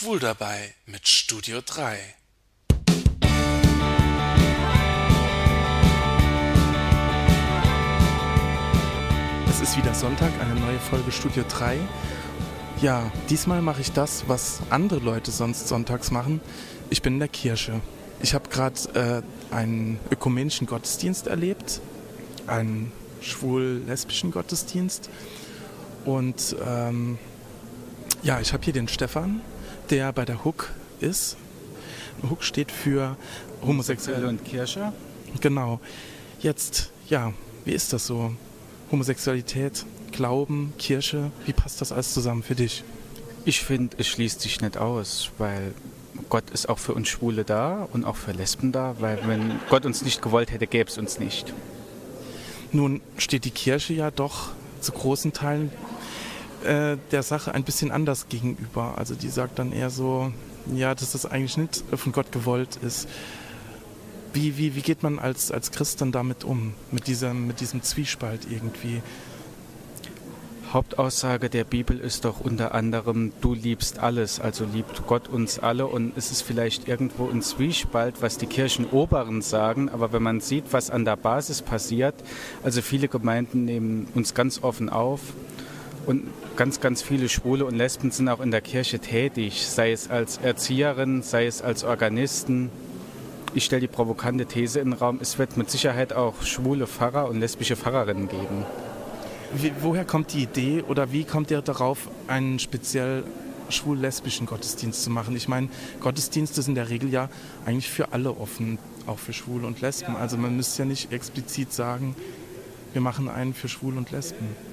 Schwul dabei mit Studio 3. Es ist wieder Sonntag, eine neue Folge Studio 3. Ja, diesmal mache ich das, was andere Leute sonst sonntags machen. Ich bin in der Kirche. Ich habe gerade äh, einen ökumenischen Gottesdienst erlebt, einen schwul-lesbischen Gottesdienst. Und ähm, ja, ich habe hier den Stefan, der bei der Hook ist. Hook steht für Homosexuelle und Kirche. Genau. Jetzt, ja, wie ist das so? Homosexualität, Glauben, Kirche, wie passt das alles zusammen für dich? Ich finde, es schließt sich nicht aus, weil Gott ist auch für uns Schwule da und auch für Lesben da, weil wenn Gott uns nicht gewollt hätte, gäbe es uns nicht. Nun steht die Kirche ja doch zu großen Teilen äh, der Sache ein bisschen anders gegenüber. Also die sagt dann eher so, ja, dass das eigentlich nicht von Gott gewollt ist. Wie, wie, wie geht man als, als Christ dann damit um, mit diesem, mit diesem Zwiespalt irgendwie? Hauptaussage der Bibel ist doch unter anderem, du liebst alles, also liebt Gott uns alle und es ist vielleicht irgendwo ein Zwiespalt, was die Kirchenoberen sagen, aber wenn man sieht, was an der Basis passiert, also viele Gemeinden nehmen uns ganz offen auf und ganz, ganz viele Schwule und Lesben sind auch in der Kirche tätig, sei es als Erzieherin, sei es als Organisten. Ich stelle die provokante These in den Raum, es wird mit Sicherheit auch schwule Pfarrer und lesbische Pfarrerinnen geben. Wie, woher kommt die Idee oder wie kommt ihr darauf, einen speziell schwul-lesbischen Gottesdienst zu machen? Ich meine, Gottesdienste sind in der Regel ja eigentlich für alle offen, auch für Schwule und Lesben. Also man müsste ja nicht explizit sagen, wir machen einen für Schwul und Lesben.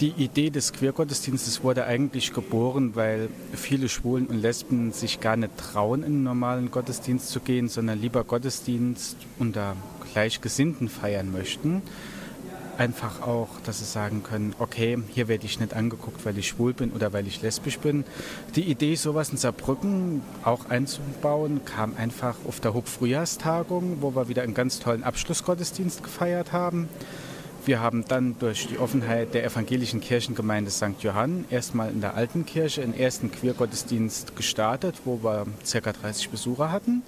Die Idee des Queergottesdienstes wurde eigentlich geboren, weil viele Schwulen und Lesben sich gar nicht trauen, in einen normalen Gottesdienst zu gehen, sondern lieber Gottesdienst unter Gleichgesinnten feiern möchten. Einfach auch, dass sie sagen können, okay, hier werde ich nicht angeguckt, weil ich schwul bin oder weil ich lesbisch bin. Die Idee, sowas in Saarbrücken auch einzubauen, kam einfach auf der Hub-Frühjahrstagung, wo wir wieder einen ganz tollen Abschlussgottesdienst gefeiert haben. Wir haben dann durch die Offenheit der evangelischen Kirchengemeinde St. Johann erstmal in der alten Kirche einen ersten Queergottesdienst gestartet, wo wir ca. 30 Besucher hatten.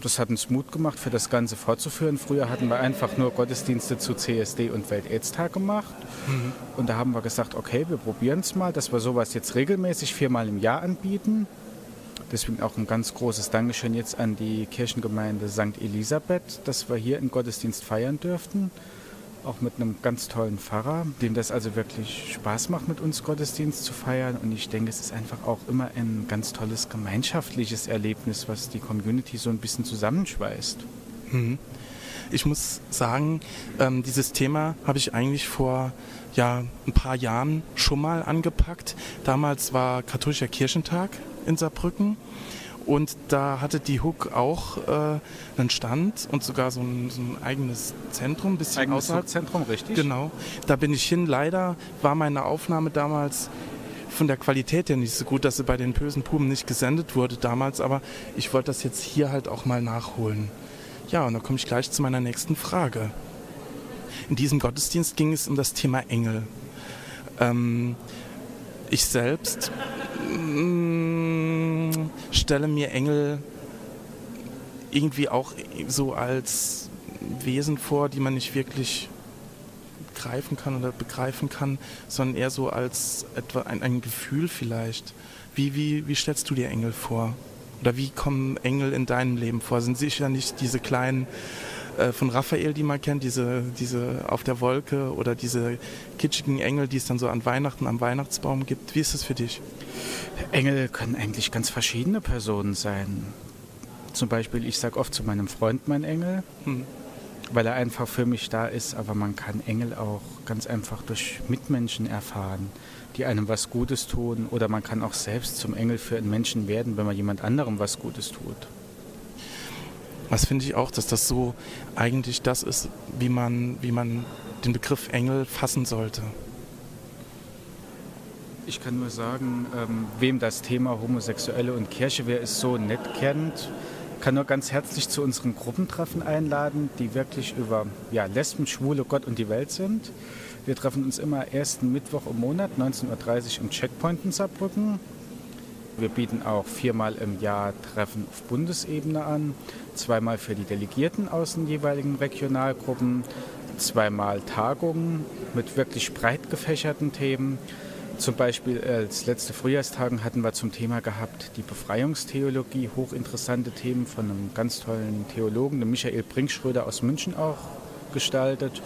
Das hat uns Mut gemacht, für das Ganze fortzuführen. Früher hatten wir einfach nur Gottesdienste zu CSD und Welt-Aids-Tag gemacht. Mhm. Und da haben wir gesagt, okay, wir probieren es mal, dass wir sowas jetzt regelmäßig viermal im Jahr anbieten. Deswegen auch ein ganz großes Dankeschön jetzt an die Kirchengemeinde St. Elisabeth, dass wir hier einen Gottesdienst feiern dürften auch mit einem ganz tollen Pfarrer, dem das also wirklich Spaß macht, mit uns Gottesdienst zu feiern. Und ich denke, es ist einfach auch immer ein ganz tolles gemeinschaftliches Erlebnis, was die Community so ein bisschen zusammenschweißt. Mhm. Ich muss sagen, ähm, dieses Thema habe ich eigentlich vor ja, ein paar Jahren schon mal angepackt. Damals war katholischer Kirchentag in Saarbrücken und da hatte die Hook auch äh, einen Stand und sogar so ein, so ein eigenes Zentrum, ein bisschen eigenes außerhalb. Zentrum, richtig? Genau. Da bin ich hin. Leider war meine Aufnahme damals von der Qualität her nicht so gut, dass sie bei den bösen Puben nicht gesendet wurde damals, aber ich wollte das jetzt hier halt auch mal nachholen. Ja, und da komme ich gleich zu meiner nächsten Frage. In diesem Gottesdienst ging es um das Thema Engel. Ähm, ich selbst mm, stelle mir Engel irgendwie auch so als Wesen vor, die man nicht wirklich greifen kann oder begreifen kann, sondern eher so als etwa ein, ein Gefühl vielleicht. Wie, wie, wie stellst du dir Engel vor? Oder wie kommen Engel in deinem Leben vor? Sind sicher nicht diese kleinen äh, von Raphael, die man kennt, diese, diese auf der Wolke oder diese kitschigen Engel, die es dann so an Weihnachten am Weihnachtsbaum gibt. Wie ist es für dich? Engel können eigentlich ganz verschiedene Personen sein. Zum Beispiel, ich sage oft zu meinem Freund mein Engel, hm. weil er einfach für mich da ist, aber man kann Engel auch ganz einfach durch Mitmenschen erfahren, die einem was Gutes tun oder man kann auch selbst zum Engel für einen Menschen werden, wenn man jemand anderem was Gutes tut. Was finde ich auch, dass das so eigentlich das ist, wie man, wie man den Begriff Engel fassen sollte. Ich kann nur sagen, ähm, wem das Thema Homosexuelle und Kirche, wer es so nett kennt, kann nur ganz herzlich zu unseren Gruppentreffen einladen, die wirklich über ja, Lesben, Schwule, Gott und die Welt sind. Wir treffen uns immer ersten Mittwoch im Monat, 19.30 Uhr im Checkpoint in Saarbrücken. Wir bieten auch viermal im Jahr Treffen auf Bundesebene an, zweimal für die Delegierten aus den jeweiligen Regionalgruppen, zweimal Tagungen mit wirklich breit gefächerten Themen. Zum Beispiel als letzte Frühjahrstagung hatten wir zum Thema gehabt die Befreiungstheologie, hochinteressante Themen von einem ganz tollen Theologen, dem Michael Brinkschröder aus München auch gestaltet.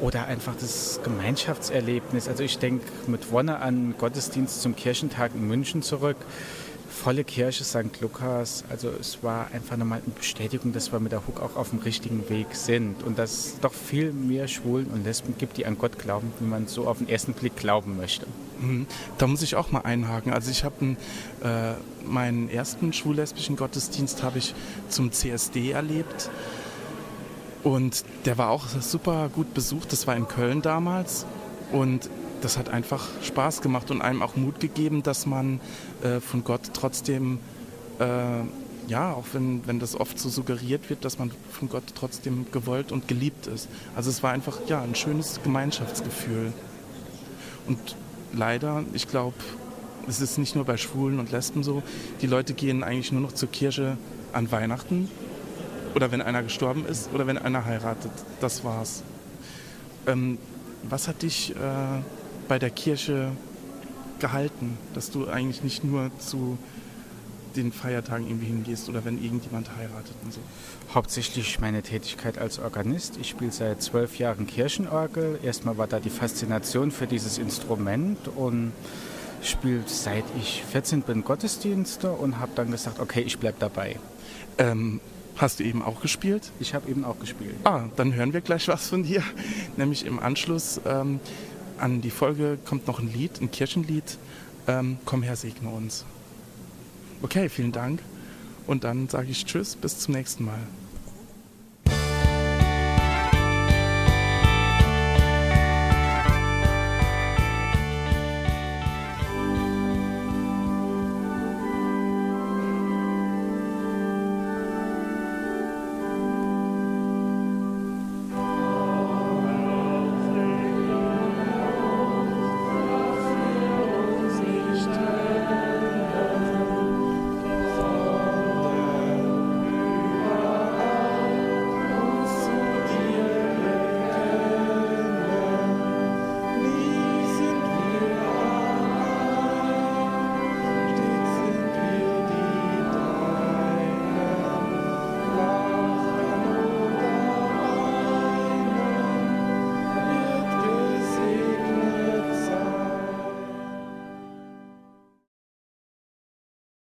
Oder einfach das Gemeinschaftserlebnis. Also ich denke mit Wonne an Gottesdienst zum Kirchentag in München zurück volle Kirche St. Lukas. Also es war einfach nochmal eine Bestätigung, dass wir mit der Hook auch auf dem richtigen Weg sind und dass es doch viel mehr Schwulen und Lesben gibt, die an Gott glauben, wie man so auf den ersten Blick glauben möchte. Mhm. Da muss ich auch mal einhaken. Also ich habe äh, meinen ersten schwul-lesbischen Gottesdienst habe ich zum CSD erlebt. Und der war auch super gut besucht. Das war in Köln damals. Und das hat einfach Spaß gemacht und einem auch Mut gegeben, dass man äh, von Gott trotzdem, äh, ja, auch wenn, wenn das oft so suggeriert wird, dass man von Gott trotzdem gewollt und geliebt ist. Also es war einfach, ja, ein schönes Gemeinschaftsgefühl. Und leider, ich glaube, es ist nicht nur bei Schwulen und Lesben so, die Leute gehen eigentlich nur noch zur Kirche an Weihnachten oder wenn einer gestorben ist oder wenn einer heiratet. Das war's. Ähm, was hat dich äh, bei der Kirche gehalten, dass du eigentlich nicht nur zu den Feiertagen irgendwie hingehst oder wenn irgendjemand heiratet und so? Hauptsächlich meine Tätigkeit als Organist. Ich spiele seit zwölf Jahren Kirchenorgel. Erstmal war da die Faszination für dieses Instrument und spiele seit ich 14 bin Gottesdienste und habe dann gesagt, okay, ich bleibe dabei. Ähm, hast du eben auch gespielt? Ich habe eben auch gespielt. Ah, dann hören wir gleich was von dir, nämlich im Anschluss. Ähm, an die Folge kommt noch ein Lied, ein Kirchenlied. Ähm, komm her, segne uns. Okay, vielen Dank. Und dann sage ich Tschüss, bis zum nächsten Mal.